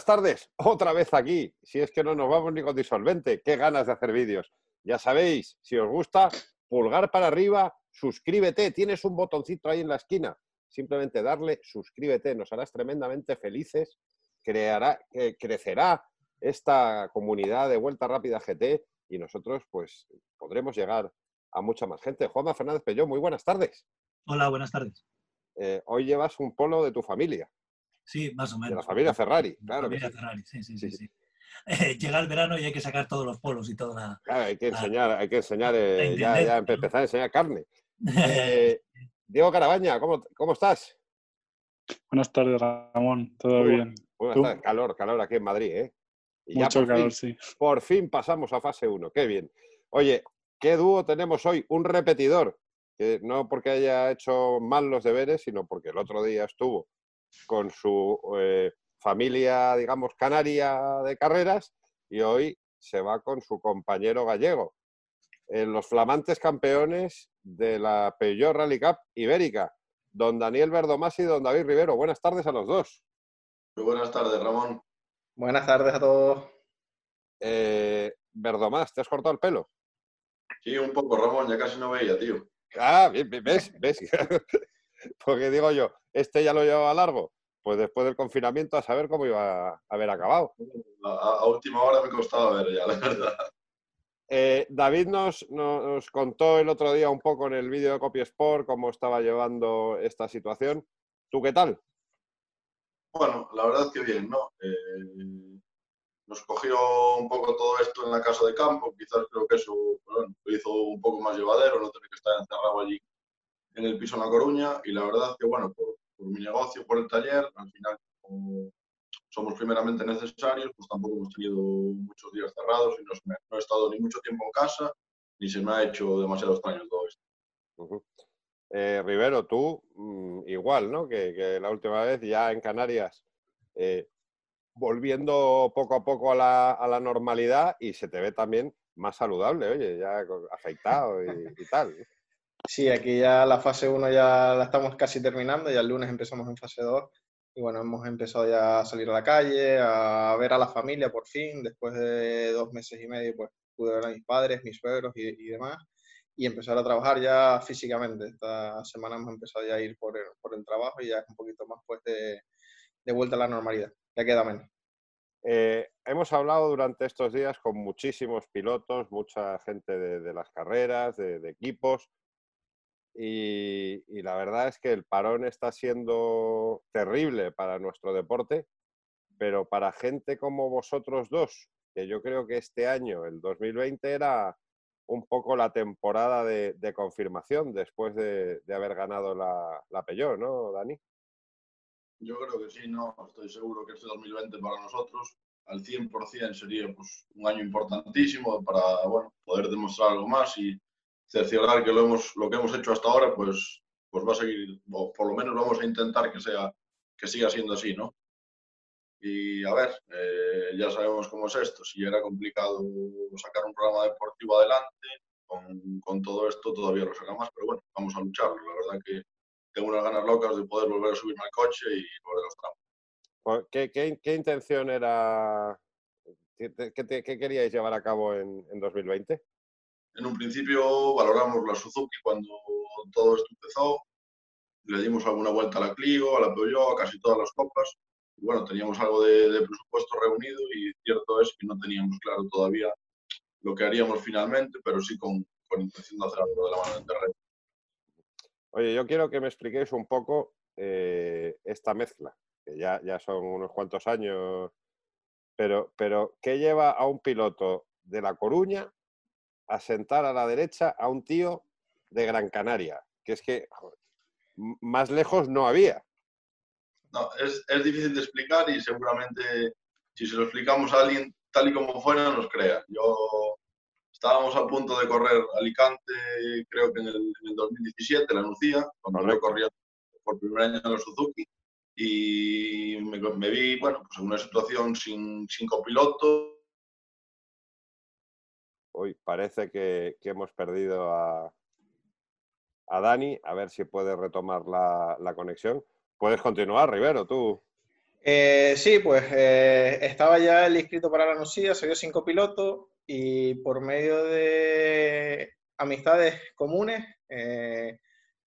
buenas tardes. Otra vez aquí. Si es que no nos vamos ni con disolvente. Qué ganas de hacer vídeos. Ya sabéis, si os gusta, pulgar para arriba, suscríbete. Tienes un botoncito ahí en la esquina. Simplemente darle suscríbete. Nos harás tremendamente felices. Creará, eh, crecerá esta comunidad de Vuelta Rápida GT y nosotros pues podremos llegar a mucha más gente. Juanma Fernández Pelló, muy buenas tardes. Hola, buenas tardes. Eh, hoy llevas un polo de tu familia. Sí, más o menos. De la familia Ferrari, claro. familia que sí. Ferrari, sí, sí, sí. sí. Eh, llega el verano y hay que sacar todos los polos y toda la... Claro, hay que la- enseñar, hay que enseñar, eh, la ya, ya empezar a enseñar carne. Eh, Diego Carabaña, ¿cómo, cómo estás? Buenas tardes, Ramón. ¿Todo Muy bien? Buenas ¿Tú? tardes. Calor, calor aquí en Madrid, ¿eh? Y Mucho calor, fin, sí. por fin pasamos a fase 1. Qué bien. Oye, ¿qué dúo tenemos hoy? Un repetidor. Que no porque haya hecho mal los deberes, sino porque el otro día estuvo con su eh, familia, digamos, canaria de carreras y hoy se va con su compañero gallego. Eh, los flamantes campeones de la Peugeot Rally Cup Ibérica, don Daniel Verdomás y don David Rivero. Buenas tardes a los dos. Muy buenas tardes, Ramón. Buenas tardes a todos. Eh, Verdomás, ¿te has cortado el pelo? Sí, un poco, Ramón, ya casi no veía, tío. Ah, bien, bien, ¿ves? ¿Ves? Porque digo yo, este ya lo llevaba largo. Pues después del confinamiento a saber cómo iba a haber acabado. A, a última hora me costaba ver ya, la verdad. Eh, David nos, nos contó el otro día un poco en el vídeo de Copy Sport cómo estaba llevando esta situación. ¿Tú qué tal? Bueno, la verdad que bien, ¿no? Eh, nos cogió un poco todo esto en la casa de campo, quizás creo que eso bueno, lo hizo un poco más llevadero, no tener que estar encerrado allí en el piso en La Coruña, y la verdad que, bueno, por, por mi negocio, por el taller, al final, como somos primeramente necesarios, pues tampoco hemos tenido muchos días cerrados y no, me- no he estado ni mucho tiempo en casa, ni se me ha hecho demasiado extraño todo esto. Ujú. Eh, Rivero, tú mm, igual, ¿no? Que, que la última vez ya en Canarias, eh, volviendo poco a poco a la, a la normalidad y se te ve también más saludable, oye, ya afeitado y, y tal. Sí, aquí ya la fase 1 ya la estamos casi terminando, ya el lunes empezamos en fase 2 y bueno, hemos empezado ya a salir a la calle, a ver a la familia por fin, después de dos meses y medio pues pude ver a mis padres, mis suegros y, demás. Y empezar a trabajar ya físicamente. Esta semana hemos empezado ya a ir por el, por el trabajo y ya es un poquito más pues de, de vuelta a la normalidad, ya queda menos. Eh, hemos hablado durante estos días con muchísimos pilotos, mucha gente de, las carreras, de equipos, y, la verdad es que el parón está siendo terrible para nuestro deporte, pero para gente como vosotros dos, que yo creo que este año, el 2020, era un poco la temporada de, confirmación después de, haber ganado la, la ¿no, Dani? Yo creo que sí, no, estoy seguro que este 2020 para nosotros al 100% sería pues, un año importantísimo para bueno, poder demostrar algo más y cerciorar que lo, hemos, lo que hemos hecho hasta ahora pues, pues va a seguir, o por lo menos vamos a intentar que, sea, que siga siendo así, ¿no? Y a ver, eh, ya sabemos cómo es esto, si era complicado sacar un programa deportivo adelante, con, con todo esto todavía lo saca más, pero bueno, vamos a lucharlo, la verdad que tengo unas ganas locas de poder volver a subirme al coche y volver a los tramos. Pues, ¿Qué, qué, qué intención era? ¿Qué, queríais llevar a cabo en 2020? En un principio valoramos la Suzuki cuando todo esto empezó, le dimos alguna vuelta a la Clio, a la Peugeot, a casi todas las copas. Bueno, teníamos algo de, presupuesto reunido y cierto es que no teníamos claro todavía lo que haríamos finalmente, pero sí con, con intención de hacer algo de la mano del terreno. Oye, yo quiero que me expliquéis un poco eh, esta mezcla, que ya, ya son unos cuantos años, pero, pero ¿qué lleva a un piloto de La Coruña a sentar a la derecha a un tío de Gran Canaria? Que es que joder, más lejos no había. No, es, es difícil de explicar y seguramente si se lo explicamos a alguien tal y como fuera nos crea. Yo estábamos a punto de correr Alicante, creo que en el, en el 2017, la Nucía, cuando yo corría por primer año en la Suzuki y me, me vi, bueno, pues en una situación sin, sin copiloto. Hoy parece que, hemos perdido a, Dani, a ver si puede retomar la, conexión. Puedes continuar, Rivero, tú. Eh, sí, pues eh, estaba ya el inscrito para la Nucía, soy cinco pilotos y por medio de amistades comunes, eh,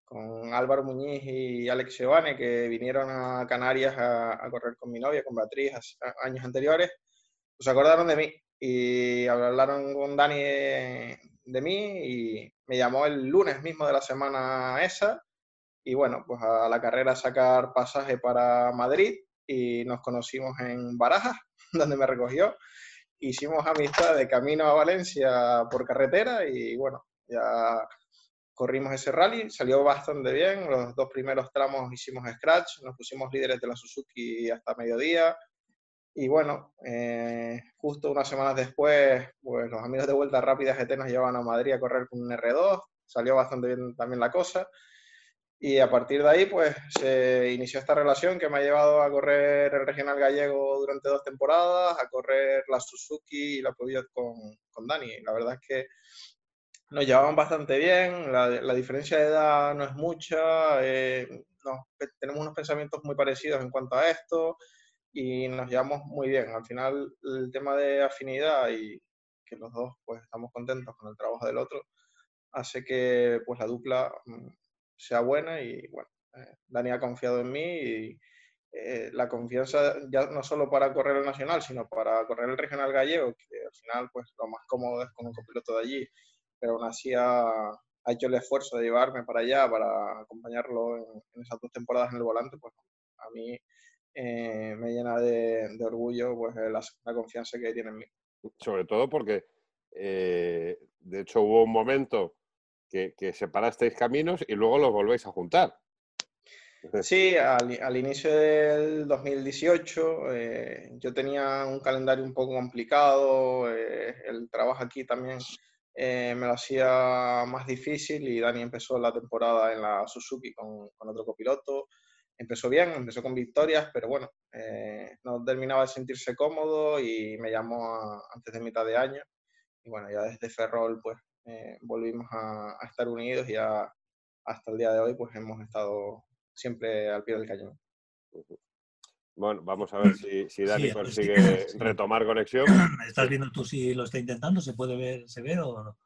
con Álvaro Muñiz y Alex Giovanni, que vinieron a Canarias a, correr con mi novia, con Beatriz, años anteriores, pues acordaron de mí y hablaron con Dani de, mí y me llamó el lunes mismo de la semana esa y bueno, pues a la carrera sacar pasaje para Madrid y nos conocimos en Barajas, donde me recogió. Hicimos amistad de camino a Valencia por carretera y bueno, ya corrimos ese rally, salió bastante bien, los dos primeros tramos hicimos scratch, nos pusimos líderes de la Suzuki hasta mediodía y bueno, eh, justo unas semanas después, pues los amigos de Vuelta Rápida GT nos llevan a Madrid a correr con un R2, salió bastante bien también la cosa y a partir de ahí pues se inició esta relación que me ha llevado a correr el regional gallego durante dos temporadas, a correr la Suzuki y la Peugeot con, con Dani. La verdad es que nos llevaban bastante bien, la, la, diferencia de edad no es mucha, eh, tenemos unos pensamientos muy parecidos en cuanto a esto y nos llevamos muy bien. Al final, el tema de afinidad y que los dos pues estamos contentos con el trabajo del otro hace que pues la dupla mm, sea buena y bueno, eh, Dani ha confiado en mí y eh, la confianza ya no solo para correr el nacional, sino para correr el regional gallego, que al final pues lo más cómodo es con un copiloto de allí pero aún así ha, hecho el esfuerzo de llevarme para allá, para acompañarlo en, esas dos temporadas en el volante, pues a mí eh, me llena de, orgullo pues, la, confianza que tiene en mí. Sobre todo porque, eh, de hecho, hubo un momento que, separasteis caminos y luego los volvéis a juntar. Sí, al, inicio del 2018 eh, yo tenía un calendario un poco complicado, el trabajo aquí también eh, me lo hacía más difícil y Dani empezó la temporada en la Suzuki con, con otro copiloto. Empezó bien, empezó con victorias, pero bueno, eh, no terminaba de sentirse cómodo y me llamó antes de mitad de año. Y bueno, ya desde Ferrol pues eh, volvimos a, a, estar unidos y hasta el día de hoy pues hemos estado siempre al pie del cañón. Bueno, vamos a ver si, si Dani consigue retomar conexión. ¿Estás viendo tú si lo está intentando? ¿Se puede ver, se ve o no?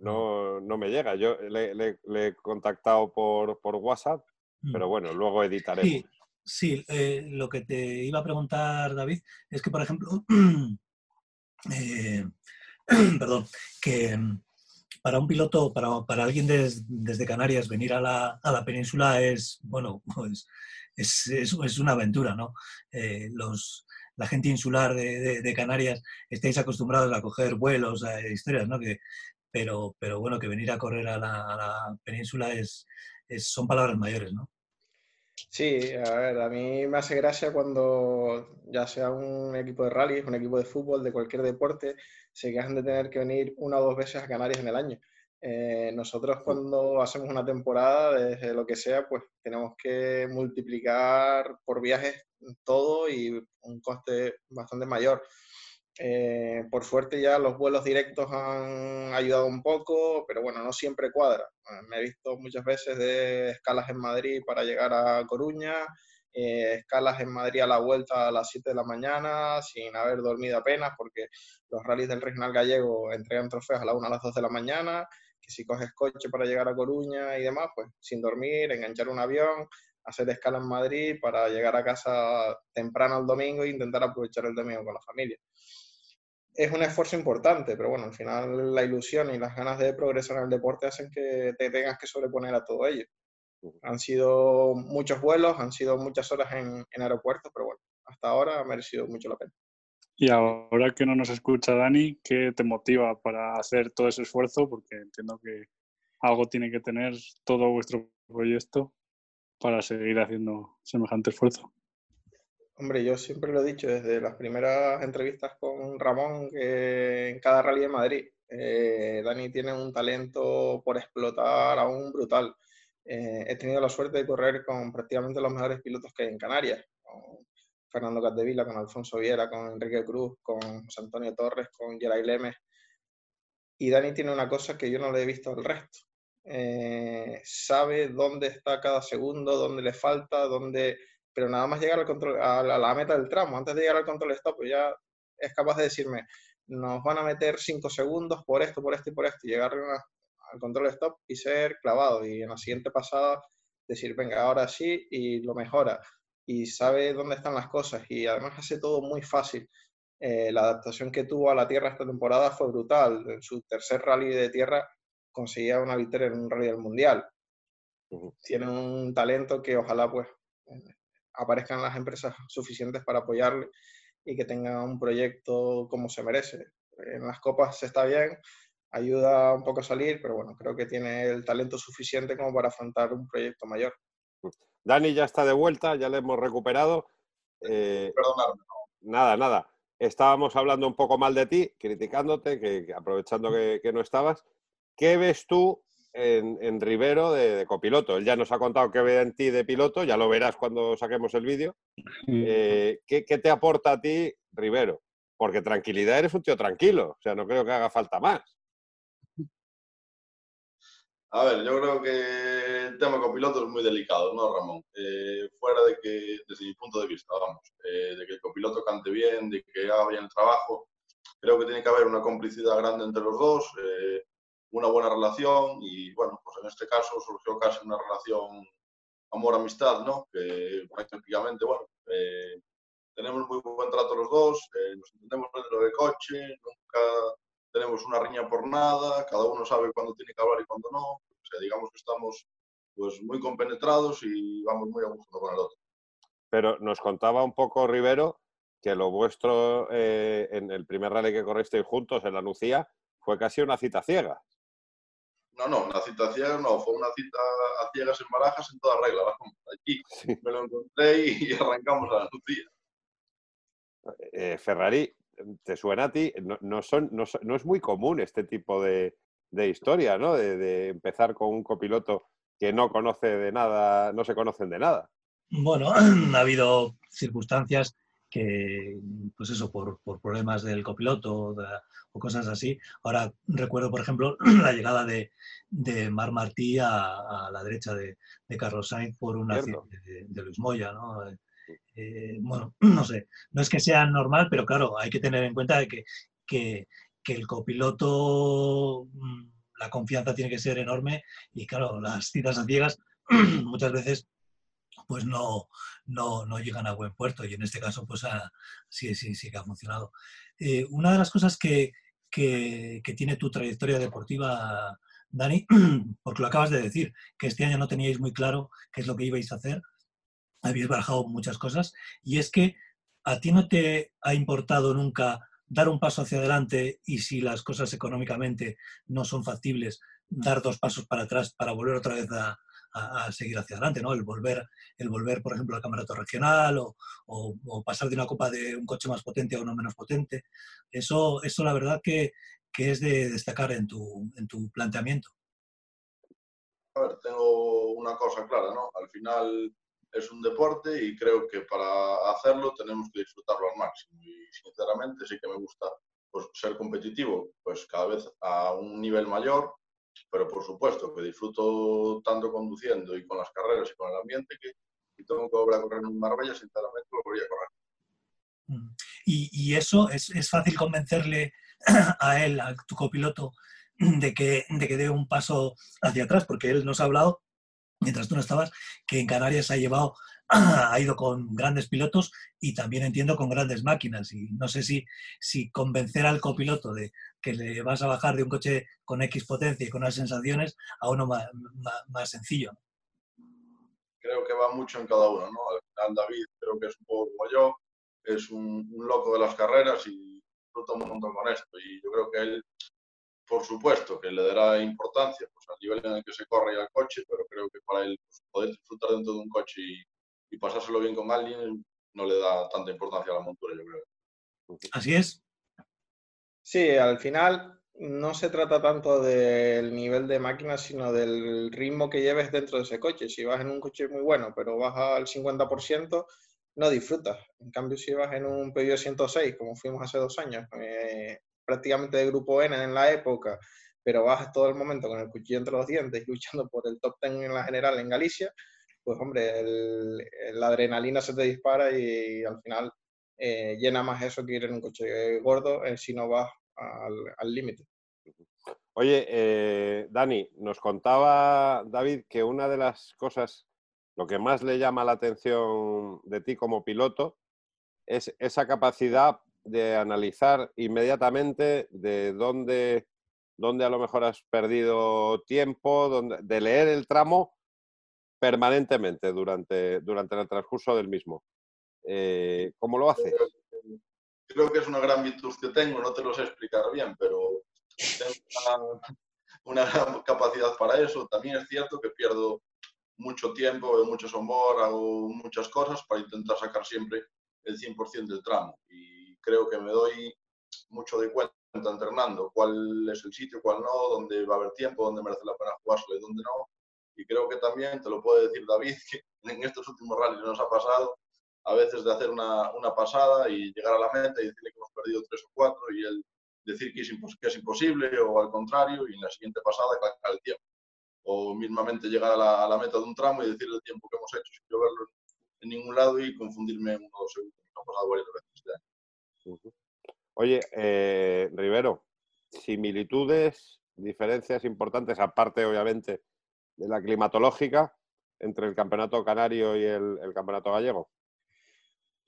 No, no me llega. Yo le, he contactado por, por, WhatsApp. Pero bueno, luego editaremos. Sí, sí eh, lo que te iba a preguntar, David, es que, por ejemplo, eh, perdón, que mm, para un piloto, para, para alguien desde Canarias venir a la, a la península es, bueno, pues es, es, una aventura, ¿no? Eh, los, la gente insular de, de, Canarias estáis acostumbrados a coger vuelos, a historias, ¿no? Que, pero, pero bueno, que venir a correr a la, a la península es, es, son palabras mayores, ¿no? Sí, a ver, a mí me hace gracia cuando ya sea un equipo de rally, un equipo de fútbol, de cualquier deporte, se quejan de tener que venir una o dos veces a Canarias en el año. Eh, nosotros cuando hacemos una temporada, desde lo que sea, pues tenemos que multiplicar por viajes todo y un coste bastante mayor. Eh, por suerte ya los vuelos directos han ayudado un poco, pero bueno, no siempre cuadra. Eh, me he visto muchas veces de escalas en Madrid para llegar a Coruña, escalas en Madrid a la vuelta a las 7 de la mañana sin haber dormido apenas porque los rallies del regional gallego entregan trofeos a la 1 a las 2 de la mañana que si coges coche para llegar a Coruña y demás, pues sin dormir, enganchar un avión, hacer escala en Madrid para llegar a casa temprano el domingo e intentar aprovechar el domingo con la familia. Es un esfuerzo importante, pero bueno, al final la ilusión y las ganas de progresar en el deporte hacen que te tengas que sobreponer a todo ello. Han sido muchos vuelos, han sido muchas horas en, en aeropuertos, pero bueno, hasta ahora ha merecido mucho la pena. Y ahora que no nos escucha Dani, ¿qué te motiva para hacer todo ese esfuerzo? Porque entiendo que algo tiene que tener todo vuestro proyecto para seguir haciendo semejante esfuerzo. Hombre, yo siempre lo he dicho desde las primeras entrevistas con Ramón, que en cada rally de Madrid, eh, Dani tiene un talento por explotar aún brutal. Eh, he tenido la suerte de correr con prácticamente los mejores pilotos que hay en Canarias, Fernando Capdevila, con Alfonso Viera, con Enrique Cruz, con José Antonio Torres, con Geray Lemes. Y Dani tiene una cosa que yo no le he visto al resto. Eh, sabe dónde está cada segundo, dónde le falta, dónde pero nada más llegar al control, a la, meta del tramo, antes de llegar al control stop, ya es capaz de decirme, nos van a meter cinco segundos por esto, por esto y por esto, y llegar al control stop y ser clavado, y en la siguiente pasada decir, venga, ahora sí, y lo mejora, y sabe dónde están las cosas, y además hace todo muy fácil. Eh, la adaptación que tuvo a la tierra esta temporada fue brutal. En su tercer rally de tierra conseguía una victoria en un rally del mundial. Tiene un talento que ojalá pues aparezcan las empresas suficientes para apoyarle y que tenga un proyecto como se merece. En las copas está bien, ayuda un poco a salir, pero bueno, creo que tiene el talento suficiente como para afrontar un proyecto mayor. Dani ya está de vuelta, ya le hemos recuperado. Eh, Perdonadme. Nada, nada. Estábamos hablando un poco mal de ti, criticándote, que, aprovechando que, no estabas. ¿Qué ves tú en, Rivero de, copiloto? Él ya nos ha contado qué ve en ti de piloto, ya lo verás cuando saquemos el vídeo. Eh, ¿qué, ¿Qué te aporta a ti Rivero? Porque tranquilidad eres un tío tranquilo, o sea, no creo que haga falta más. A ver, yo creo que el tema copiloto es muy delicado, ¿no, Ramón? Eh, fuera de que, desde mi punto de vista, vamos, eh, de que el copiloto cante bien, de que haga bien el trabajo, creo que tiene que haber una complicidad grande entre los dos, eh, una buena relación y, bueno, pues en este caso surgió casi una relación amor-amistad, ¿no? Que prácticamente, bueno, tenemos muy buen trato los dos, nos entendemos dentro del coche, nunca tenemos una riña por nada, cada uno sabe cuándo tiene que hablar y cuándo no. O sea, digamos que estamos pues muy compenetrados y vamos muy a gusto con el otro. Pero nos contaba un poco Rivero que lo vuestro eh, en el primer rally que corristeis juntos en la Lucía fue casi una cita ciega. No, no, una cita ciega no, fue una cita a ciegas en barajas en toda regla. Aquí me lo encontré y arrancamos a la Lucía. Eh, Ferrari, te suena a ti, no, son, no, es muy común este tipo de, historia, ¿no? De, empezar con un copiloto que no conoce de nada, no se conocen de nada. Bueno, ha habido circunstancias que, pues eso, por, problemas del copiloto o cosas así. Ahora recuerdo, por ejemplo, la llegada de, Mar Martí a, la derecha de, Carlos Sainz por un accidente de, de, Luis Moya, ¿no? Eh, bueno, no sé, no es que sea normal, pero claro, hay que tener en cuenta que, que, el copiloto, mm, la confianza tiene que ser enorme y claro, las citas a ciegas muchas veces pues no, no, no, llegan a buen puerto y en este caso pues sí, sí, sí que ha funcionado. Eh, una de las cosas que, que, que, tiene tu trayectoria deportiva, Dani, porque lo acabas de decir, que este año no teníais muy claro qué es lo que ibais a hacer, habéis barajado muchas cosas, y es que a ti no te ha importado nunca dar un paso hacia adelante y si las cosas económicamente no son factibles, dar dos pasos para atrás para volver otra vez a, seguir hacia adelante, ¿no? El volver, el volver, por ejemplo, al campeonato regional o, pasar de una copa de un coche más potente a uno menos potente. Eso, eso la verdad que, que es de destacar en tu, en tu planteamiento. A ver, tengo una cosa clara, ¿no? Al final es un deporte y creo que para hacerlo tenemos que disfrutarlo al máximo. Y sinceramente sí que me gusta pues, ser competitivo, pues cada vez a un nivel mayor, pero por supuesto que disfruto tanto conduciendo y con las carreras y con el ambiente que si tengo que volver a correr en Marbella, sinceramente lo voy a correr. Mm. Y, y eso es, es, fácil convencerle a él, a tu copiloto, de que, de que dé un paso hacia atrás, porque él nos ha hablado mientras tú no estabas, que en Canarias ha llevado, ha ido con grandes pilotos y también entiendo con grandes máquinas. Y no sé si, si convencer al copiloto de que le vas a bajar de un coche con X potencia y con unas sensaciones a uno más, más, sencillo. Creo que va mucho en cada uno, ¿no? Al final David creo que es un poco como yo, es un, loco de las carreras y disfruta un montón con esto. Y yo creo que él por supuesto que le dará importancia pues, al nivel en el que se corre y al coche, pero creo que para él pues, poder disfrutar dentro de un coche y, pasárselo bien con alguien no le da tanta importancia a la montura, yo creo. Así es. Sí, al final no se trata tanto del nivel de máquina, sino del ritmo que lleves dentro de ese coche. Si vas en un coche muy bueno, pero vas al 50%, no disfrutas. En cambio, si vas en un Peugeot 106, como fuimos hace dos años, eh, prácticamente de grupo N en la época, pero vas todo el momento con el cuchillo entre los dientes luchando por el top 10 en la general en Galicia, pues hombre, la adrenalina se te dispara y, al final eh, llena más eso que ir en un coche gordo eh, si no vas al límite. Oye, eh, Dani, nos contaba David que una de las cosas, lo que más le llama la atención de ti como piloto, es esa capacidad de analizar inmediatamente de dónde, dónde a lo mejor has perdido tiempo, de leer el tramo permanentemente durante, durante el transcurso del mismo. Eh, ¿Cómo lo haces? Creo que es una gran virtud que tengo, no te lo sé explicar bien, pero tengo una, gran capacidad para eso. También es cierto que pierdo mucho tiempo, veo mucho sombor, hago muchas cosas para intentar sacar siempre el 100% del tramo. Y creo que me doy mucho de cuenta entrenando cuál es el sitio, cuál no, dónde va a haber tiempo, dónde merece la pena jugárselo y dónde no. Y creo que también, te lo puede decir David, que en estos últimos rallies nos ha pasado a veces de hacer una, una pasada y llegar a la meta y decirle que hemos perdido tres o cuatro y él decir que es, que es imposible o al contrario y en la siguiente pasada calcular el tiempo. O mismamente llegar a la, a la, meta de un tramo y decir el tiempo que hemos hecho sin yo verlo en ningún lado y confundirme en uno o dos segundos. ha pasado varias veces este año. Oye, eh, Rivero, similitudes, diferencias importantes, aparte obviamente de la climatológica, entre el campeonato canario y el, campeonato gallego.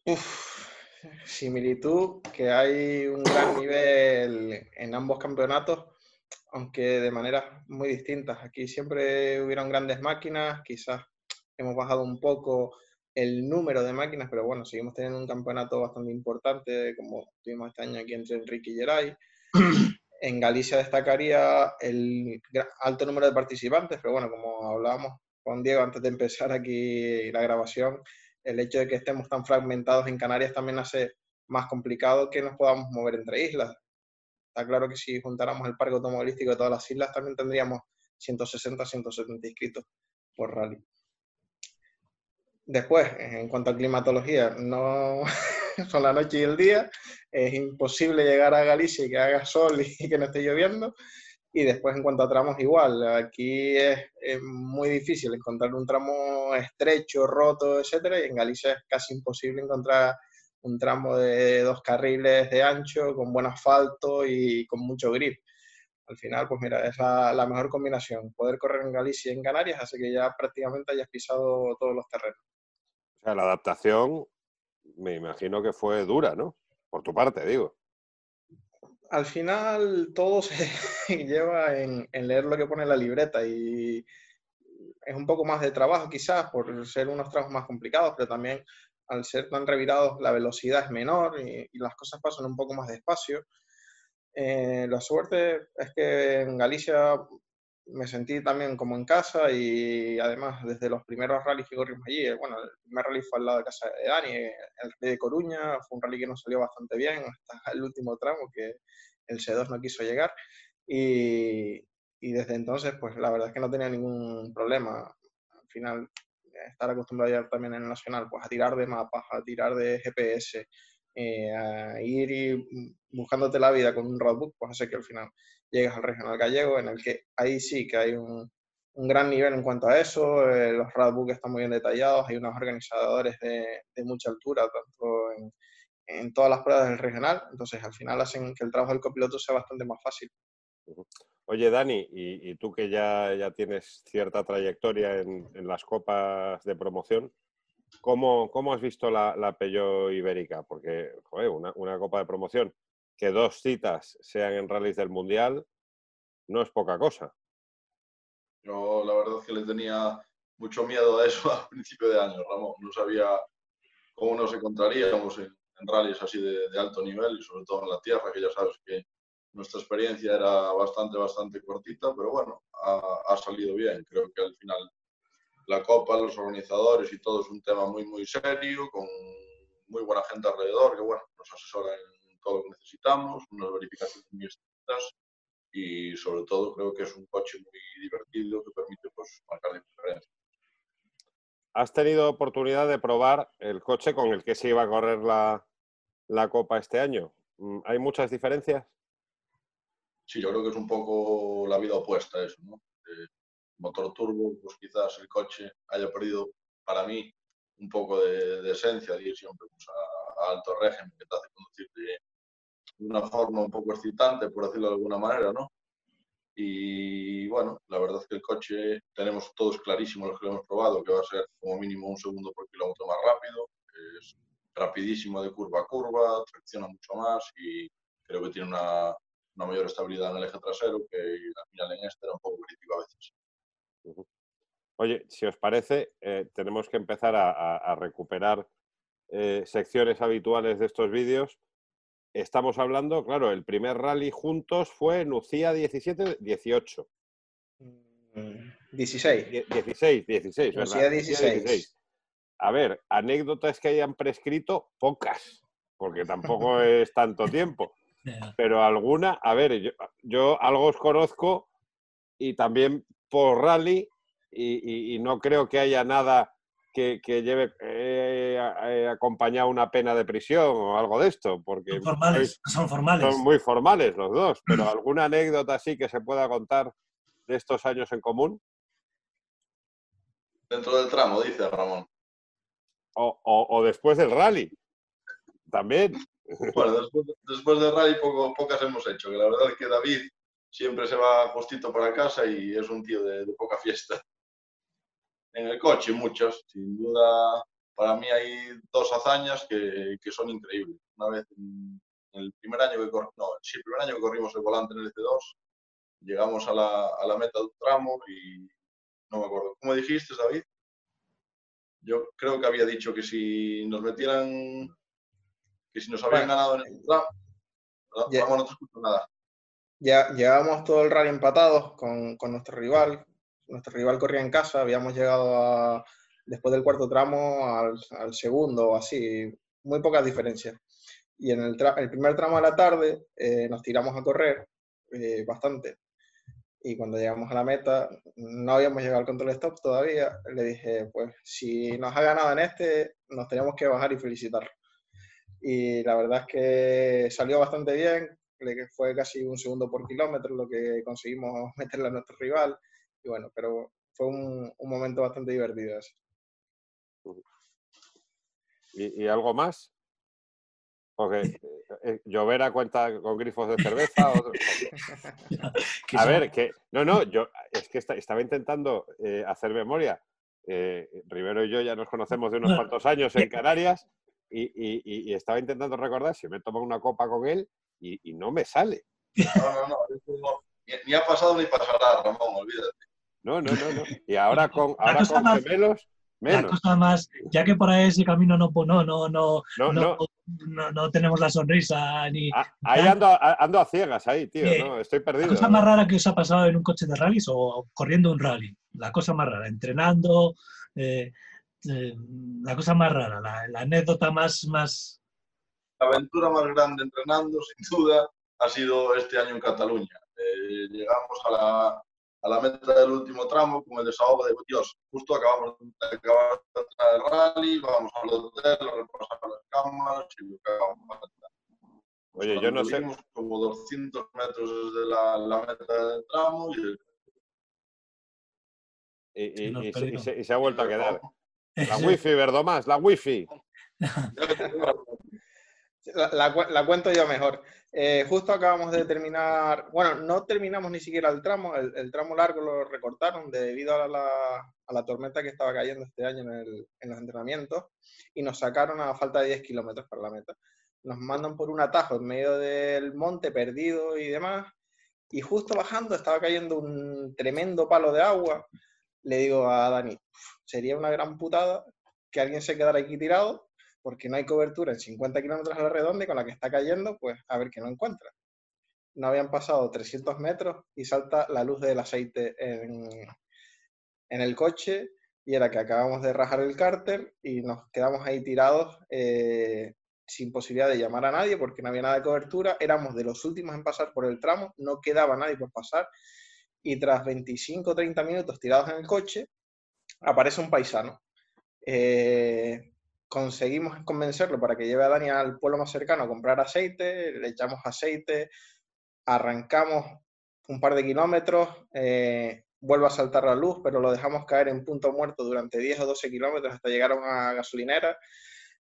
Uf, similitud, que hay un gran nivel en ambos campeonatos, aunque de maneras muy distintas. Aquí siempre hubieron grandes máquinas, quizás hemos bajado un poco el número de máquinas, pero bueno, seguimos teniendo un campeonato bastante importante, como tuvimos este año aquí entre Enrique y Geray. En Galicia destacaría el alto número de participantes, pero bueno, como hablábamos con Diego antes de empezar aquí la grabación, el hecho de que estemos tan fragmentados en Canarias también hace más complicado que nos podamos mover entre islas. Está claro que si juntáramos el parque automovilístico de todas las islas, también tendríamos 160, 170 inscritos por rally. Después, en cuanto a climatología, no son la noche y el día. Es imposible llegar a Galicia y que haga sol y que no esté lloviendo. Y después en cuanto a tramos igual, aquí es, muy difícil encontrar un tramo estrecho, roto, etcétera, y en Galicia es casi imposible encontrar un tramo de dos carriles de ancho, con buen asfalto y con mucho grip. Al final, pues mira, es la, mejor combinación. Poder correr en Galicia y en Canarias hace que ya prácticamente hayas pisado todos los terrenos. O sea, la adaptación me imagino que fue dura, ¿no? Por tu parte, digo al final todo se lleva en, leer lo que pone la libreta y es un poco más de trabajo quizás por ser unos trabajos más complicados, pero también al ser tan revirados la velocidad es menor y, las cosas pasan un poco más despacio. Eh, la suerte es que en Galicia me sentí también como en casa y además desde los primeros rallies que corrimos allí, eh, bueno, el primer rally fue al lado de casa de Dani, el rally de Coruña, fue un rally que nos salió bastante bien hasta el último tramo que el C2 no quiso llegar y, y desde entonces pues la verdad es que no tenía ningún problema. Al final estar acostumbrado ya también en el Nacional pues a tirar de mapas, a tirar de GPS, eh, a ir buscándote la vida con un roadbook, pues hace que al final llegas al regional gallego, en el que ahí sí que hay un, gran nivel en cuanto a eso, eh, los roadbooks están muy bien detallados, hay unos organizadores de, mucha altura, tanto en, todas las pruebas del regional, entonces al final hacen que el trabajo del copiloto sea bastante más fácil. Oye, Dani, y, tú que ya, ya, tienes cierta trayectoria en, las copas de promoción, ¿cómo, cómo has visto la, la Ibérica? Porque, joder, una copa de promoción que dos citas sean en rallies del Mundial no es poca cosa. Yo la verdad es que le tenía mucho miedo a eso al principio de año, Ramón. No sabía cómo nos encontraríamos en, en así de, alto nivel y sobre todo en la tierra, que ya sabes que nuestra experiencia era bastante, bastante cortita, pero bueno, ha, salido bien. Creo que al final la Copa, los organizadores y todo es un tema muy, muy serio, con muy buena gente alrededor, que bueno, nos asesora en todo lo que necesitamos, unas verificaciones muy estrictas y sobre todo creo que es un coche muy divertido que permite pues, marcar diferencias. ¿Has tenido oportunidad de probar el coche con el que se iba a correr la, la Copa este año? Mm, ¿Hay muchas diferencias? Sí, yo creo que es un poco la vida opuesta a eso, ¿no? Eh, motor turbo, pues quizás el coche haya perdido para mí un poco de, esencia de ir siempre pues, a, alto régimen que te hace conducir de, una forma un poco excitante, por decirlo de alguna manera, ¿no? Y bueno, la verdad es que el coche tenemos todos clarísimos los que lo hemos probado, que va a ser como mínimo un segundo por kilómetro más rápido, es rapidísimo de curva a curva, tracciona mucho más y creo que tiene una, una mayor estabilidad en el eje trasero, que al final en este era un poco crítico a veces. Oye, si os parece, eh, tenemos que empezar a, recuperar eh, secciones habituales de estos vídeos. Estamos hablando, claro, el primer rally juntos fue Nucía 17, 18. 16. 16, 16, ¿verdad? 16. A ver, anécdotas que hayan prescrito, pocas, porque tampoco es tanto tiempo. Pero alguna, a ver, yo, yo algo os conozco y también por rally y, no creo que haya nada que, lleve eh, eh, acompañado una pena de prisión o algo de esto, porque son formales, son formales. Son muy formales los dos, pero alguna anécdota así que se pueda contar de estos años en común. Dentro del tramo, dice Ramón. O, después del rally. También. Bueno, después, del rally poco, pocas hemos hecho, que la verdad es que David siempre se va justito para casa y es un tío de poca fiesta en el coche, muchos. Sin duda, para mí hay dos hazañas que, que son increíbles. Una vez en, el primer año que no, sí, el primer año que corrimos el volante en el C2, llegamos a la, a la meta de un tramo y no me acuerdo. ¿Cómo dijiste, David? Yo creo que había dicho que si nos metieran, que si nos habían ganado en el tramo, no te escucho nada. Ya, llevábamos todo el rally empatados con, con nuestro rival, nuestro rival corría en casa, habíamos llegado después del cuarto tramo al, segundo así, muy pocas diferencias. Y en el, primer tramo de la tarde eh, nos tiramos a correr eh, bastante. Y cuando llegamos a la meta, no habíamos llegado al control stop todavía. Le dije, pues si nos ha ganado en este, nos tenemos que bajar y felicitar. Y la verdad es que salió bastante bien, fue casi un segundo por kilómetro lo que conseguimos meterle a nuestro rival y bueno, pero fue un, un momento bastante divertido ese. ¿Y, ¿Y, algo más? Porque eh, eh, llover cuenta con grifos de cerveza. a ver, que no, no, yo es que estaba intentando eh, hacer memoria. Rivero y yo ya nos conocemos de unos cuantos años en Canarias y, y, y, estaba intentando recordar si me tomo una copa con él y, no me sale. No, no, no, ni, ha pasado ni pasará, Ramón, olvídate. No, no, no, no. Y ahora con, ahora con gemelos, menos. La cosa más, ya que por ahí ese camino no, no, no, no, no, no, tenemos la sonrisa ni. Ah, ahí ando, ando, a ciegas, ahí, tío, no, estoy perdido. La cosa más rara que os ha pasado en un coche de rallies o corriendo un rally. La cosa más rara, entrenando, eh, eh, la cosa más rara, la, anécdota más, más. La aventura más grande entrenando, sin duda, ha sido este año en Cataluña. Eh, llegamos a la, a la meta del último tramo con el desahogo de Dios, justo acabamos de acabar el rally, vamos al hotel, repasamos las cámaras y lo que Oye, yo no sé. como 200 metros desde la, la meta del tramo y, y, y, y, se, y, se, ha vuelto a quedar. La wifi, Verdomás, la wifi. La, cuento yo mejor. Eh, justo acabamos de terminar, bueno, no terminamos ni siquiera el tramo, el, tramo largo lo recortaron debido a la, tormenta que estaba cayendo este año en, los entrenamientos y nos sacaron a falta de 10 kilómetros para la meta. Nos mandan por un atajo en medio del monte perdido y demás y justo bajando estaba cayendo un tremendo palo de agua. Le digo a Dani, sería una gran putada que alguien se quedara aquí tirado porque no hay cobertura en 50 kilómetros a la redonda y con la que está cayendo, pues a ver qué no encuentra. No habían pasado 300 metros y salta la luz del aceite en, el coche y era que acabamos de rajar el cárter y nos quedamos ahí tirados eh, sin posibilidad de llamar a nadie porque no había nada de cobertura. Éramos de los últimos en pasar por el tramo, no quedaba nadie por pasar y tras 25 o 30 minutos tirados en el coche, aparece un paisano. Eh, conseguimos convencerlo para que lleve a Dani al pueblo más cercano a comprar aceite, le echamos aceite, arrancamos un par de kilómetros, eh, vuelve a saltar la luz, pero lo dejamos caer en punto muerto durante 10 o 12 kilómetros hasta llegar a una gasolinera.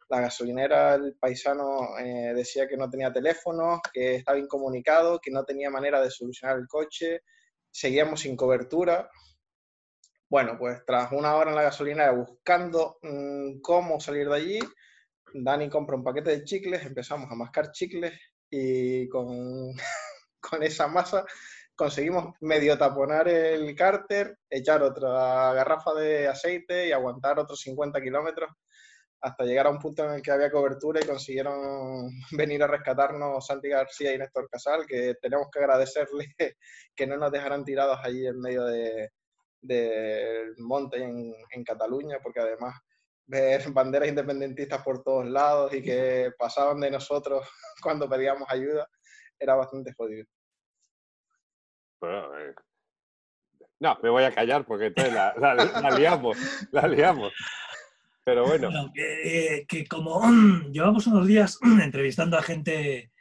La gasolinera, el paisano eh, decía que no tenía teléfono, que estaba incomunicado, que no tenía manera de solucionar el coche. Seguíamos sin cobertura. Bueno, pues tras una hora en la gasolinera buscando mm, cómo salir de allí, Dani compra un paquete de chicles, empezamos a mascar chicles y con, con esa masa conseguimos medio taponar el cárter, echar otra garrafa de aceite y aguantar otros 50 kilómetros hasta llegar a un punto en el que había cobertura y consiguieron venir a rescatarnos Santi García y Néstor Casal, que tenemos que agradecerle que no nos dejaran tirados allí en medio del de, monte en, en, Cataluña, porque además ver banderas independentistas por todos lados y que pasaban de nosotros cuando pedíamos ayuda era bastante jodido. Eh, no, me voy a callar porque entonces la, la, liamos, la liamos. Pero bueno. que, que, como llevamos unos días entrevistando a gente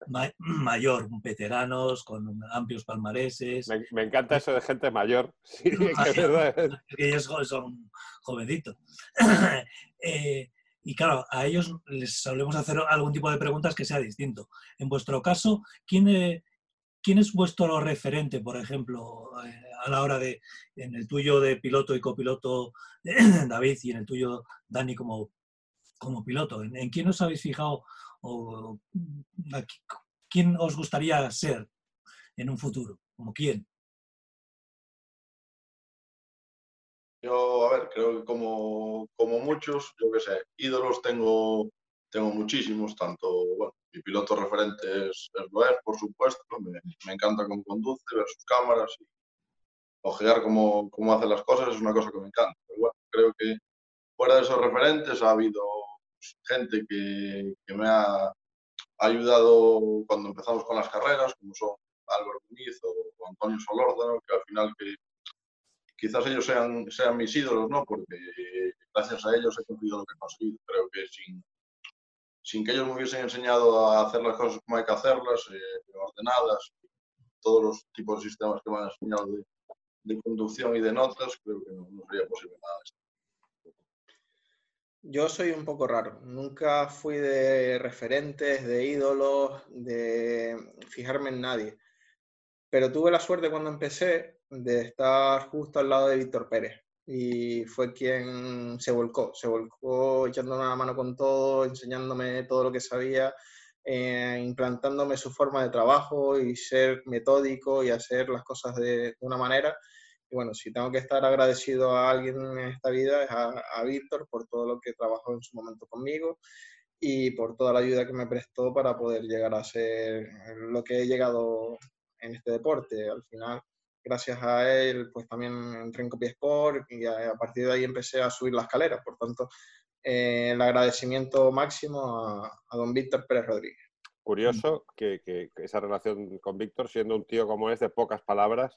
mayor, veteranos, con amplios palmareses. Me, encanta eso de gente mayor. Sí, que verdad. ellos son jovencitos. Eh, y claro, a ellos les solemos hacer algún tipo de preguntas que sea distinto. En vuestro caso, ¿quién, ¿quién es vuestro referente, por ejemplo, eh, a la hora de, en el tuyo de piloto y copiloto, David, y en el tuyo, Dani, como, como piloto? ¿En, quién os habéis fijado o quién os gustaría ser en un futuro? ¿Como quién? Yo, a ver, creo que como, como muchos, yo qué sé, ídolos tengo, tengo muchísimos, tanto, bueno, mi piloto referente es, es por supuesto, me, me, encanta cómo conduce, ver sus cámaras y ojear cómo, cómo hace las cosas, es una cosa que me encanta. Pero bueno, creo que fuera de esos referentes ha habido gente que, que me ha ayudado cuando empezamos con las carreras, como son Álvaro Muniz o, Antonio Solórzano, que al final quizás ellos sean, sean mis ídolos, ¿no? Porque gracias a ellos he conseguido lo que he conseguido. Creo que sin, sin que ellos me hubiesen enseñado a hacer las cosas como hay que hacerlas, eh, ordenadas, todos los tipos de sistemas que me han enseñado de, de conducción y de notas, creo que no, no sería posible nada de esto. Yo soy un poco raro. Nunca fui de referentes, de ídolos, de fijarme en nadie. Pero tuve la suerte cuando empecé de estar justo al lado de Víctor Pérez. Y fue quien se volcó, se volcó echándome la mano con todo, enseñándome todo lo que sabía, eh, implantándome su forma de trabajo y ser metódico y hacer las cosas de una manera y bueno, si tengo que estar agradecido a alguien en esta vida es a, Víctor por todo lo que trabajó en su momento conmigo y por toda la ayuda que me prestó para poder llegar a ser lo que he llegado en este deporte. Al final, gracias a él, pues también entré en Copy Sport y a, partir de ahí empecé a subir la escalera. Por tanto, eh, el agradecimiento máximo a, don Víctor Pérez Rodríguez. Curioso que, que, esa relación con Víctor, siendo un tío como es de pocas palabras,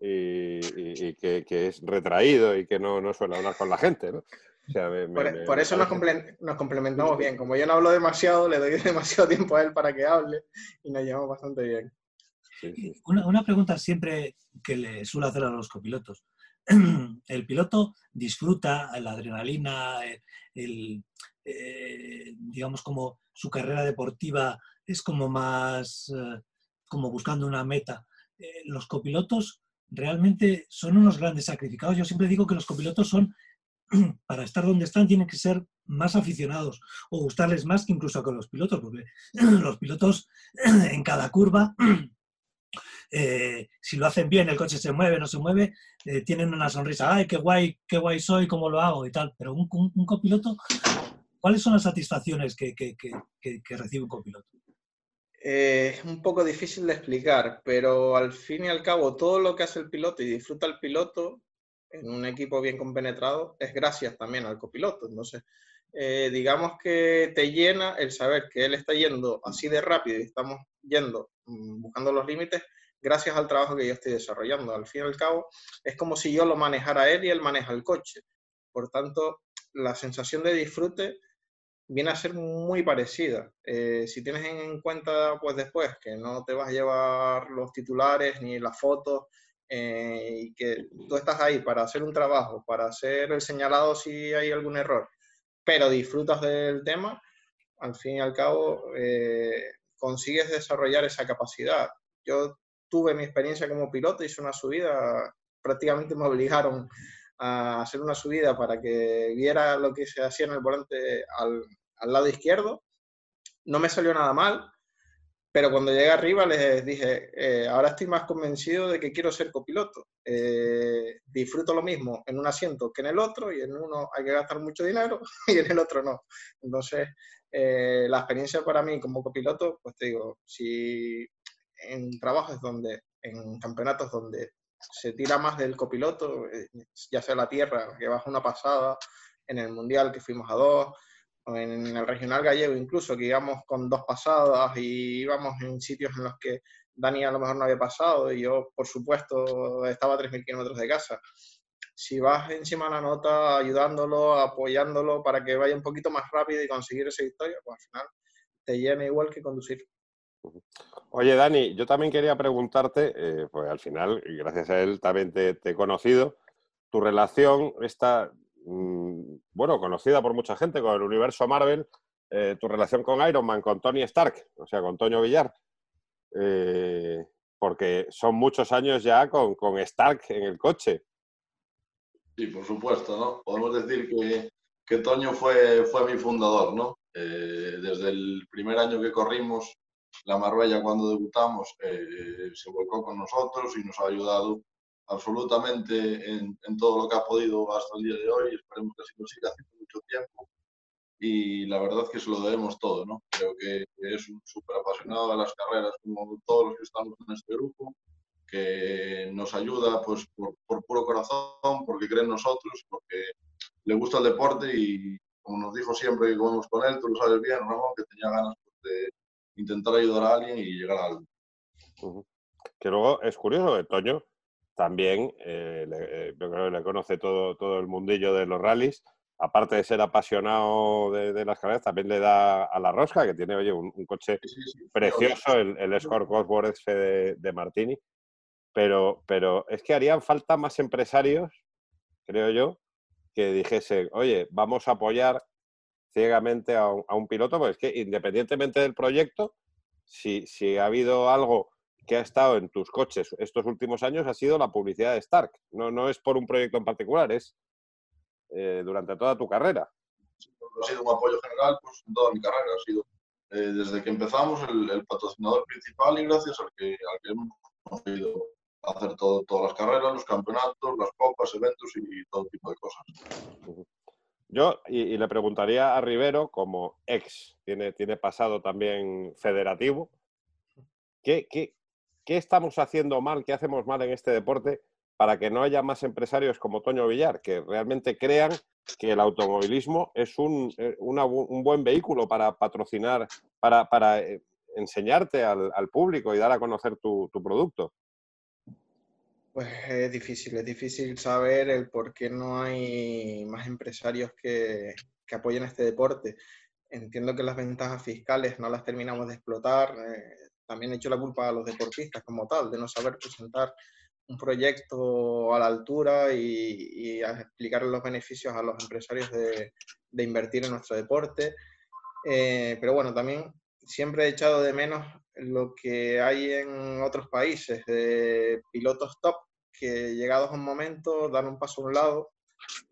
y, que, es retraído y que no, no, suele hablar con la gente, ¿no? por, eso nos, complementamos bien. Como yo no hablo demasiado, le doy demasiado tiempo a él para que hable y nos llevamos bastante bien. Una, pregunta siempre que le suelo hacer a los copilotos. El piloto disfruta la adrenalina, el, eh, digamos como su carrera deportiva es como más eh, como buscando una meta. Eh, los copilotos realmente son unos grandes sacrificados. Yo siempre digo que los copilotos son, para estar donde están, tienen que ser más aficionados o gustarles más que incluso con los pilotos, porque los pilotos en cada curva, eh, si lo hacen bien, el coche se mueve, no se mueve, eh, tienen una sonrisa, ay, qué guay, qué guay soy, cómo lo hago y tal. Pero un, copiloto, ¿cuáles son las satisfacciones que recibe un copiloto? Eh, es un poco difícil de explicar, pero al fin y al cabo todo lo que hace el piloto y disfruta el piloto en un equipo bien compenetrado es gracias también al copiloto. Entonces, eh, digamos que te llena el saber que él está yendo así de rápido y estamos yendo mm, buscando los límites gracias al trabajo que yo estoy desarrollando. Al fin y al cabo, es como si yo lo manejara él y él maneja el coche. Por tanto, la sensación de disfrute viene a ser muy parecida. Eh, si tienes en cuenta, pues después, que no te vas a llevar los titulares ni las fotos eh, y que tú estás ahí para hacer un trabajo, para hacer el señalado si hay algún error, pero disfrutas del tema, al fin y al cabo eh, consigues desarrollar esa capacidad. Yo tuve mi experiencia como piloto, hice una subida, prácticamente me obligaron a hacer una subida para que viera lo que se hacía en el volante al, al lado izquierdo. No me salió nada mal, pero cuando llegué arriba les dije, eh, ahora estoy más convencido de que quiero ser copiloto. Eh, disfruto lo mismo en un asiento que en el otro y en uno hay que gastar mucho dinero y en el otro no. Entonces, eh, la experiencia para mí como copiloto, pues te digo, si en trabajos donde, en campeonatos donde se tira más del copiloto, ya sea la tierra, que baja una pasada, en el mundial que fuimos a dos, en el regional gallego incluso, que íbamos con dos pasadas y íbamos en sitios en los que Dani a lo mejor no había pasado y yo, por supuesto, estaba a 3.000 kilómetros de casa. Si vas encima de la nota ayudándolo, apoyándolo para que vaya un poquito más rápido y conseguir esa victoria, pues al final te llena igual que conducir. Oye, Dani, yo también quería preguntarte, eh, pues al final, gracias a él también te, he conocido, tu relación, esta Mm, bueno, conocida por mucha gente con el universo Marvel, eh, tu relación con Iron Man, con Tony Stark, o sea, con Toño Villar, eh, porque son muchos años ya con, Stark en el coche. Sí, por supuesto, ¿no? Podemos decir que, Toño fue, fue mi fundador, ¿no? Desde el primer año que corrimos la Marbella cuando debutamos, se volcó con nosotros y nos ha ayudado absolutamente en, todo lo que ha podido hasta el día de hoy. Esperemos que así lo siga haciendo mucho tiempo. Y la verdad es que se lo debemos todo, ¿no? Creo que es un súper apasionado de las carreras, como todos los que estamos en este grupo, que nos ayuda pues por, puro corazón, porque cree en nosotros, porque le gusta el deporte y como nos dijo siempre que comemos con él, tú lo sabes bien, Ramón, que tenía ganas pues, de intentar ayudar a alguien y llegar a algo. Que luego es curioso, de Toño también eh, le, eh, le conoce todo, todo el mundillo de los rallies. Aparte de ser apasionado de, las carreras, también le da a la rosca, que tiene oye, un, coche precioso, el, el Escort Cosworth de, de, Martini. Pero, pero es que harían falta más empresarios, creo yo, que dijesen, oye, vamos a apoyar ciegamente a un, a un piloto, porque es que independientemente del proyecto, si, si ha habido algo que ha estado en tus coches estos últimos años ha sido la publicidad de Stark. No, no es por un proyecto en particular, es eh, durante toda tu carrera. Ha sido un apoyo general pues, en toda mi carrera. Ha sido eh, desde que empezamos el, patrocinador principal y gracias al que, al que hemos conseguido hacer todo, todas las carreras, los campeonatos, las copas, eventos y todo tipo de cosas. Yo, y, le preguntaría a Rivero, como ex, tiene, tiene pasado también federativo, ¿qué, qué, ¿qué estamos haciendo mal, qué hacemos mal en este deporte para que no haya más empresarios como Toño Villar, que realmente crean que el automovilismo es un, eh, buen vehículo para patrocinar, para, eh, enseñarte al, público y dar a conocer tu, producto? Pues es difícil, es difícil saber el por qué no hay más empresarios que, apoyen este deporte. Entiendo que las ventajas fiscales no las terminamos de explotar. Eh, también he hecho la culpa a los deportistas como tal, de no saber presentar un proyecto a la altura y, explicar los beneficios a los empresarios de, invertir en nuestro deporte. Eh, pero bueno, también siempre he echado de menos lo que hay en otros países, de pilotos top que llegados a un momento dan un paso a un lado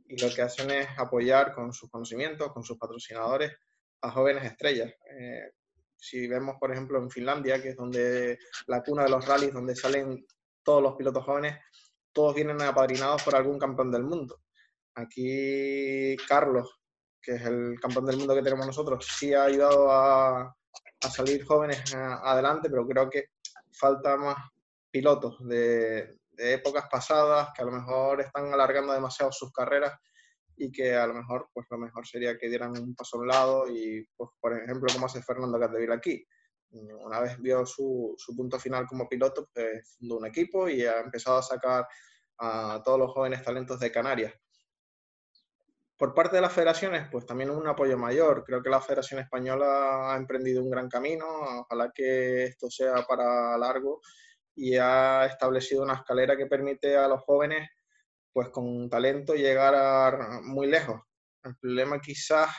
y lo que hacen es apoyar con sus conocimientos, con sus patrocinadores a jóvenes estrellas. Eh, si vemos, por ejemplo, en Finlandia, que es donde la cuna de los rallies, donde salen todos los pilotos jóvenes, todos vienen apadrinados por algún campeón del mundo. Aquí Carlos, que es el campeón del mundo que tenemos nosotros, sí ha ayudado a, a salir jóvenes adelante, pero creo que falta más pilotos de, épocas pasadas que a lo mejor están alargando demasiado sus carreras y que a lo mejor, pues lo mejor sería que dieran un paso a un lado y, pues, por ejemplo, como hace Fernando Capdeville aquí. Una vez vio su, su, punto final como piloto, pues fundó un equipo y ha empezado a sacar a todos los jóvenes talentos de Canarias. Por parte de las federaciones, pues también un apoyo mayor. Creo que la Federación Española ha emprendido un gran camino. Ojalá que esto sea para largo y ha establecido una escalera que permite a los jóvenes, pues con talento, llegar muy lejos. El problema quizás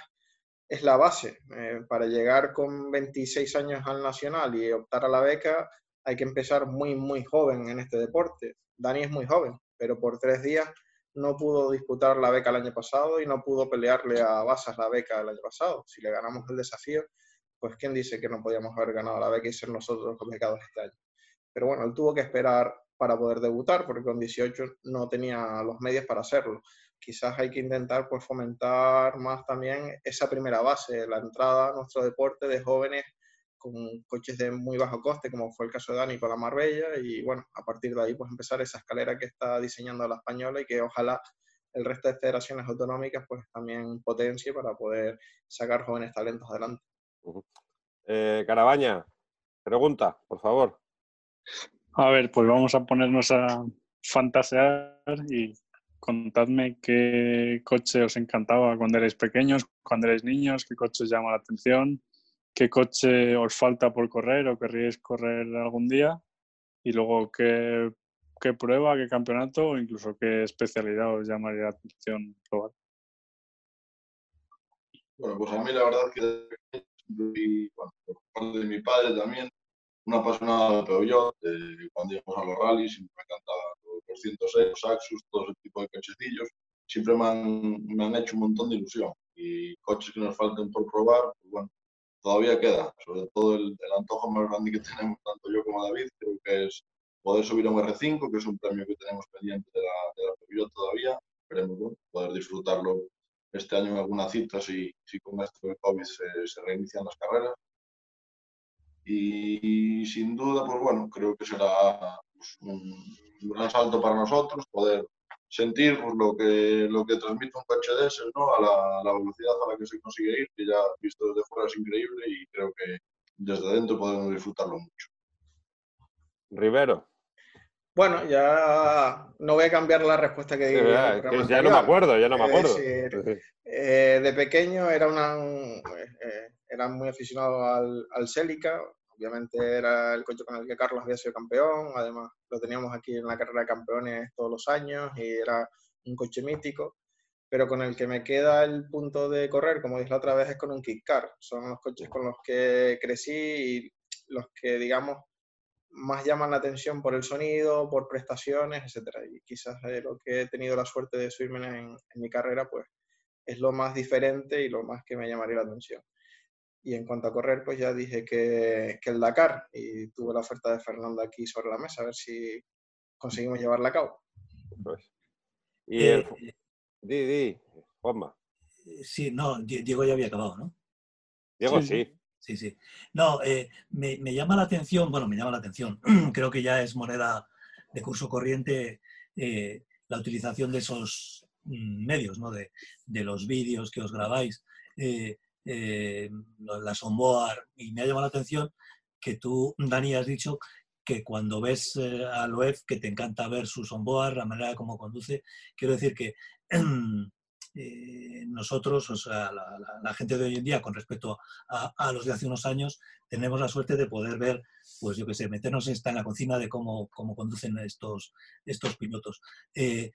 es la base. Eh, para llegar con 26 años al Nacional y optar a la beca, hay que empezar muy, muy joven en este deporte. Dani es muy joven, pero por tres días no pudo disputar la beca el año pasado y no pudo pelearle a Basas la beca el año pasado. Si le ganamos el desafío, pues quién dice que no podíamos haber ganado la beca y ser nosotros los becados este año. Pero bueno, él tuvo que esperar para poder debutar porque con 18 no tenía los medios para hacerlo. Quizás hay que intentar pues fomentar más también esa primera base, la entrada a nuestro deporte de jóvenes con coches de muy bajo coste, como fue el caso de Dani con la Marbella, y bueno, a partir de ahí pues empezar esa escalera que está diseñando la española y que ojalá el resto de federaciones autonómicas pues también potencie para poder sacar jóvenes talentos adelante. Eh, Carabaña, pregunta, por favor. A ver, pues vamos a ponernos a fantasear y contadme qué coche os encantaba cuando erais pequeños, cuando erais niños, qué coche os llama la atención, qué coche os falta por correr o querríais correr algún día y luego qué, qué prueba, qué campeonato o incluso qué especialidad os llamaría la atención probar. Bueno, pues a mí la verdad que bueno, por parte de mi padre también, un apasionado de Peugeot, de cuando íbamos a los rallies, me encantaba los 206, los Axus, todo ese tipo de cochecillos, siempre me han, me han hecho un montón de ilusión. Y coches que nos falten por probar, pues bueno, todavía queda, sobre todo el, antojo más grande que tenemos tanto yo como David, creo que es poder subir a un R5, que es un premio que tenemos pendiente de la, de la todavía, esperemos poder disfrutarlo este año en alguna cita si, si con esto del COVID se, reinician las carreras. Y sin duda, pues bueno, creo que será pues, un, gran salto para nosotros poder sentir pues, lo, que, lo que transmite un coche de ese, ¿no? a, la, la, velocidad a la que se consigue ir, que ya visto desde fuera es increíble y creo que desde dentro podemos disfrutarlo mucho. Rivero. Bueno, ya no voy a cambiar la respuesta que di. ya no me acuerdo, ya no me acuerdo. eh, de pequeño era, una, eh, era muy aficionado al, al Celica, obviamente era el coche con el que Carlos había sido campeón, además lo teníamos aquí en la carrera de campeones todos los años y era un coche mítico, pero con el que me queda el punto de correr, como dije la otra vez, es con un Kick Car. Son los coches con los que crecí y los que, digamos, más llaman la atención por el sonido, por prestaciones, etcétera. Y quizás lo que he tenido la suerte de subirme en, en mi carrera, pues es lo más diferente y lo más que me llamaría la atención. Y en cuanto a correr, pues ya dije que, que el Dakar y tuve la oferta de Fernando aquí sobre la mesa, a ver si conseguimos llevarla a cabo. Pues. Y el... eh, di, di, Juanma. Sí, no, Diego ya había acabado, ¿no? Diego sí. Sí, sí. No, eh, me, me, llama la atención, bueno, me llama la atención, creo que ya es moneda de curso corriente eh, la utilización de esos mm, medios, ¿no? De, de los vídeos que os grabáis. Eh, eh, la onboard, y me ha llamado la atención que tú, Dani, has dicho que cuando ves eh, a Loef, que te encanta ver su onboard, la manera como conduce, quiero decir que eh, nosotros, o sea, la, gente de hoy en día, con respecto a, los de hace unos años, tenemos la suerte de poder ver, pues yo qué sé, meternos esta en la cocina de cómo, cómo conducen estos, estos pilotos. Eh,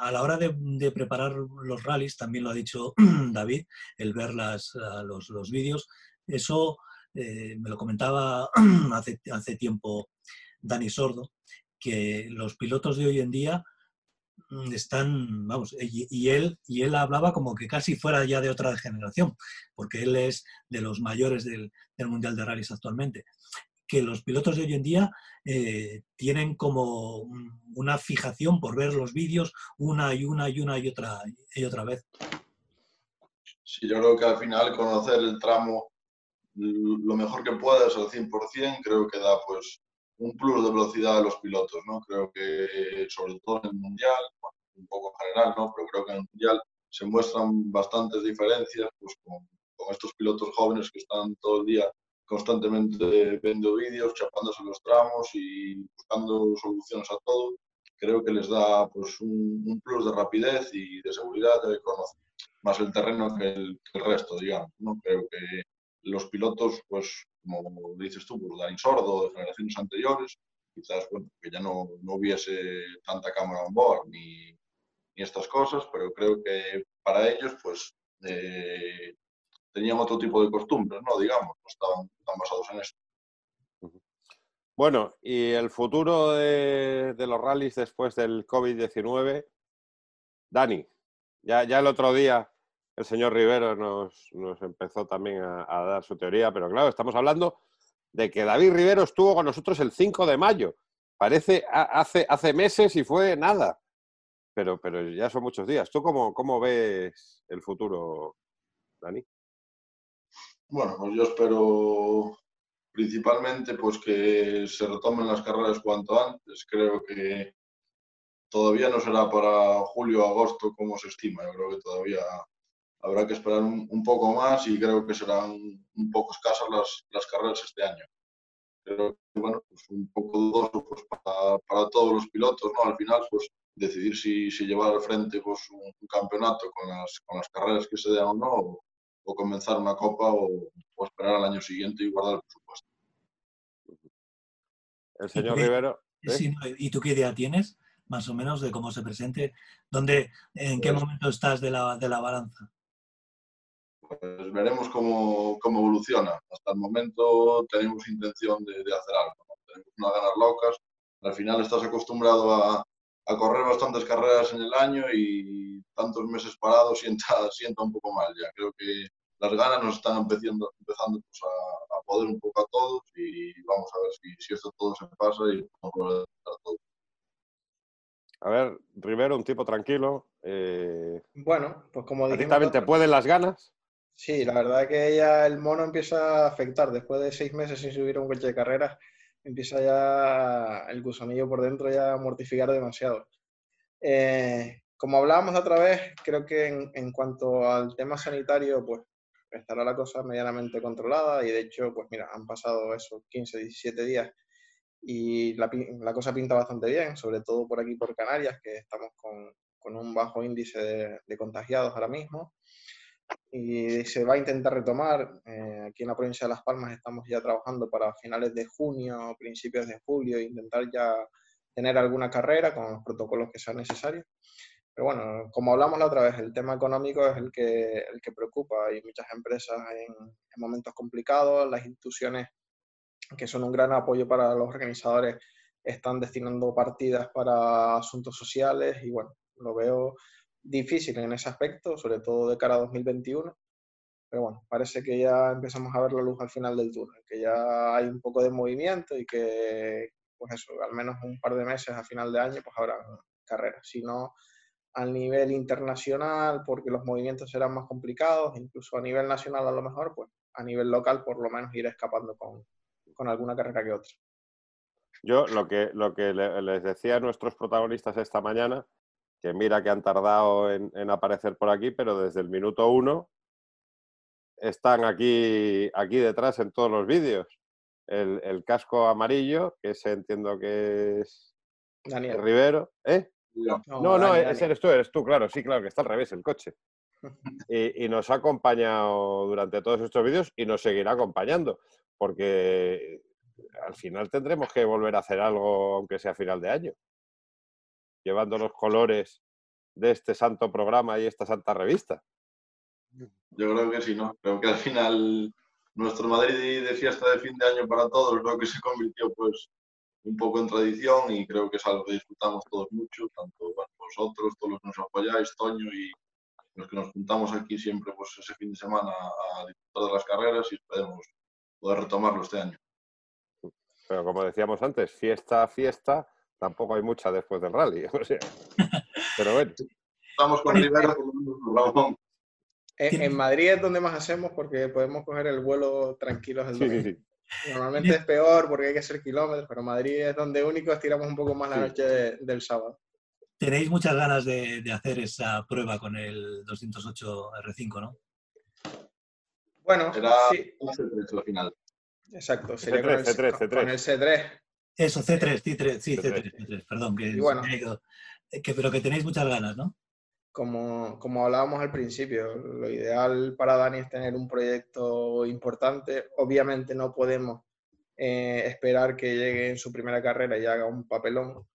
a la hora de, preparar los rallies, también lo ha dicho David, el ver las, los, los vídeos, eso eh, me lo comentaba hace, hace tiempo Dani Sordo, que los pilotos de hoy en día están, vamos, y, y, él, y él hablaba como que casi fuera ya de otra generación, porque él es de los mayores del, del Mundial de Rallys actualmente, que los pilotos de hoy en día eh, tienen como una fijación por ver los vídeos una y una y una y otra, y otra vez. Sí, yo creo que al final conocer el tramo lo mejor que puedas al 100%, creo que da pues un plus de velocidad a los pilotos, ¿no? Creo que sobre todo en el Mundial, un poco general, ¿no? Pero creo que en el Mundial se muestran bastantes diferencias pues, con, estos pilotos jóvenes que están todo el día constantemente viendo vídeos, chapándose los tramos y buscando soluciones a todo. Creo que les da pues, un, plus de rapidez y de seguridad de conocer más el terreno que el, que el resto, digamos. ¿no? Creo que los pilotos, pues como dices tú, Dani Sordo, de generaciones anteriores, quizás bueno, que ya no, no hubiese tanta cámara on board ni, ni estas cosas, pero creo que para ellos pues eh, tenían otro tipo de costumbres, ¿no? Digamos, no estaban tan basados en esto. Bueno, y el futuro de, de los rallies después del COVID-19, Dani, ya, ya el otro día el señor Rivero nos, empezó también a, dar su teoría, pero claro, estamos hablando de que David Rivero estuvo con nosotros el 5 de mayo. Parece hace, hace meses y fue nada, pero, pero ya son muchos días. ¿Tú cómo, cómo ves el futuro, Dani? Bueno, pues yo espero principalmente pues que se retomen las carreras cuanto antes. Creo que todavía no será para julio o agosto como se estima. Yo creo que todavía habrá que esperar un, un poco más y creo que serán un poco escasas las, las carreras este año. Creo que, bueno, pues un poco dudoso pues, para, para, todos los pilotos, ¿no? Al final, pues decidir si, si llevar al frente pues, un, un, campeonato con las, con las carreras que se den o no, o, o comenzar una copa o, o, esperar al año siguiente y guardar el presupuesto. El señor ¿Y Rivero. ¿eh? Sí, ¿Y tú qué idea tienes, más o menos, de cómo se presente? ¿Dónde, ¿En qué pues, momento estás de la, de la balanza? Pues veremos cómo, cómo, evoluciona. Hasta el momento tenemos intención de, de hacer algo. ¿no? Tenemos unas ganas locas. Al final estás acostumbrado a, a, correr bastantes carreras en el año y tantos meses parados sienta, sienta un poco mal ya. Creo que las ganas nos están empezando, empezando pues, a, a, poder un poco a todos y vamos a ver si, si esto todo se pasa y vamos a todo. A ver, Rivero, un tipo tranquilo. Eh... Bueno, pues como dijimos... ¿A ti también te pueden las ganas? Sí, la verdad que ya el mono empieza a afectar. Después de seis meses sin subir un coche de carreras, empieza ya el gusanillo por dentro ya a mortificar demasiado. Eh, como hablábamos otra vez, creo que en, cuanto al tema sanitario, pues estará la cosa medianamente controlada y de hecho, pues mira, han pasado esos 15, 17 días y la, cosa pinta bastante bien, sobre todo por aquí por Canarias, que estamos con, un bajo índice de contagiados ahora mismo y se va a intentar retomar. Eh, aquí en la provincia de Las Palmas estamos ya trabajando para finales de junio, principios de julio, intentar ya tener alguna carrera con los protocolos que sean necesarios. Pero bueno, como hablamos la otra vez, el tema económico es el que, el que preocupa. Hay muchas empresas en, en momentos complicados, las instituciones que son un gran apoyo para los organizadores están destinando partidas para asuntos sociales y bueno, lo veo difícil en ese aspecto, sobre todo de cara a 2021. Pero bueno, parece que ya empezamos a ver la luz al final del túnel, que ya hay un poco de movimiento y que, pues eso, al menos un par de meses a final de año, pues habrá carreras. Si no, al nivel internacional, porque los movimientos serán más complicados, incluso a nivel nacional a lo mejor, pues a nivel local por lo menos ir escapando con, con alguna carrera que otra. Yo lo que, lo que les decía a nuestros protagonistas esta mañana que mira que han tardado en, en, aparecer por aquí, pero desde el minuto uno están aquí, aquí detrás en todos los vídeos. El, el, casco amarillo, que ese entiendo que es Daniel. Rivero. ¿Eh? No, no, no ese eres tú, eres tú, claro, sí, claro, que está al revés el coche. Y, y, nos ha acompañado durante todos estos vídeos y nos seguirá acompañando, porque al final tendremos que volver a hacer algo, aunque sea a final de año llevando los colores de este santo programa y esta santa revista. Yo creo que sí, ¿no? Creo que al final nuestro Madrid de fiesta de fin de año para todos creo que se convirtió pues un poco en tradición y creo que es algo que disfrutamos todos mucho, tanto vosotros, todos los que nos apoyáis, Toño y los que nos juntamos aquí siempre pues ese fin de semana a disfrutar de las carreras y esperemos poder retomarlo este año. Pero como decíamos antes, fiesta, fiesta, tampoco hay mucha después del rally. O sea, pero bueno. Estamos con Rivero, en, en, Madrid es donde más hacemos porque podemos coger el vuelo tranquilos el domingo. Sí, sí, sí. Normalmente es peor porque hay que hacer kilómetros, pero Madrid es donde único estiramos un poco más la noche de, del sábado. Tenéis muchas ganas de, de, hacer esa prueba con el 208 R5, ¿no? Bueno, Será sí. el final. Exacto, sería C3, con, el, C3, C3. con el C3. Eso, C3, C3, sí, C3, C3, perdón, que, bueno, que, pero que tenéis muchas ganas, ¿no? Como, como hablábamos al principio, lo ideal para Dani es tener un proyecto importante. Obviamente no podemos eh, esperar que llegue en su primera carrera y haga un papelón,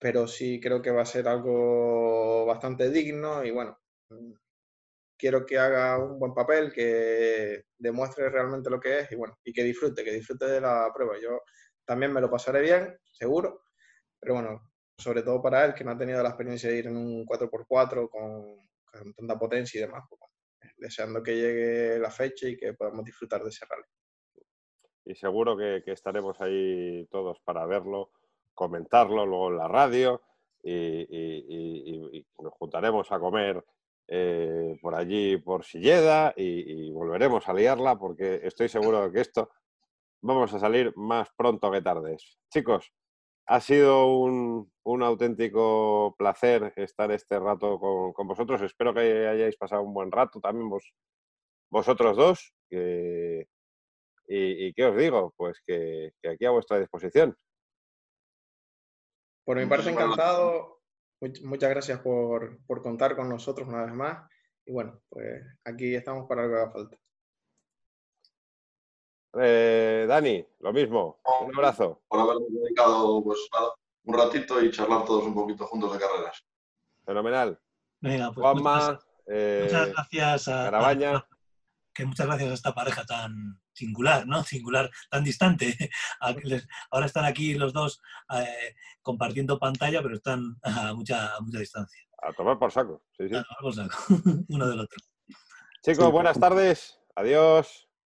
pero sí creo que va a ser algo bastante digno y bueno, mm, quiero que haga un buen papel, que demuestre realmente lo que es y bueno, y que disfrute, que disfrute de la prueba. Yo también me lo pasaré bien, seguro, pero bueno, sobre todo para él, que no ha tenido la experiencia de ir en un 4x4 con, tanta potencia y demás, pues, deseando que llegue la fecha y que podamos disfrutar de ese rally. Y seguro que, estaremos ahí todos para verlo, comentarlo luego en la radio y, nos juntaremos a comer eh, por allí, por Silleda y, volveremos a liarla porque estoy seguro de que esto vamos a salir más pronto que tarde. Chicos, ha sido un, auténtico placer estar este rato con, vosotros. Espero que hayáis pasado un buen rato también vos, vosotros dos. Y, qué os digo, pues que, aquí a vuestra disposición. Por mi parte, encantado. Muchas gracias por, contar con nosotros una vez más. Y bueno, pues aquí estamos para lo que haga falta. Eh, Dani, lo mismo. Un abrazo. Por habernos dedicado pues, un ratito y charlar todos un poquito juntos de carreras. Fenomenal. Venga, pues Juanma, muchas, eh, gracias a, Carabaña. que muchas gracias a esta pareja tan, singular, ¿no? Singular, tan distante. Ahora están aquí los dos eh, compartiendo pantalla, pero están a mucha, mucha distancia. A tomar por saco, sí, sí. uno del otro. Chicos, buenas tardes.